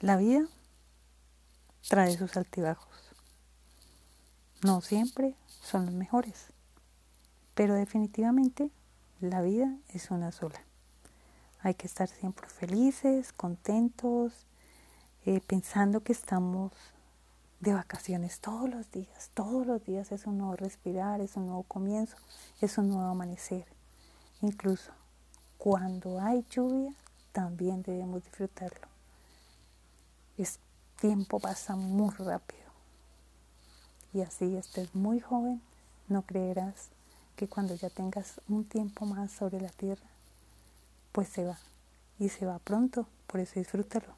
La vida trae sus altibajos. No siempre son los mejores, pero definitivamente la vida es una sola. Hay que estar siempre felices, contentos, eh, pensando que estamos de vacaciones todos los días. Todos los días es un nuevo respirar, es un nuevo comienzo, es un nuevo amanecer. Incluso cuando hay lluvia, también debemos disfrutarlo. El tiempo pasa muy rápido. Y así estés muy joven, no creerás que cuando ya tengas un tiempo más sobre la tierra, pues se va. Y se va pronto, por eso disfrútalo.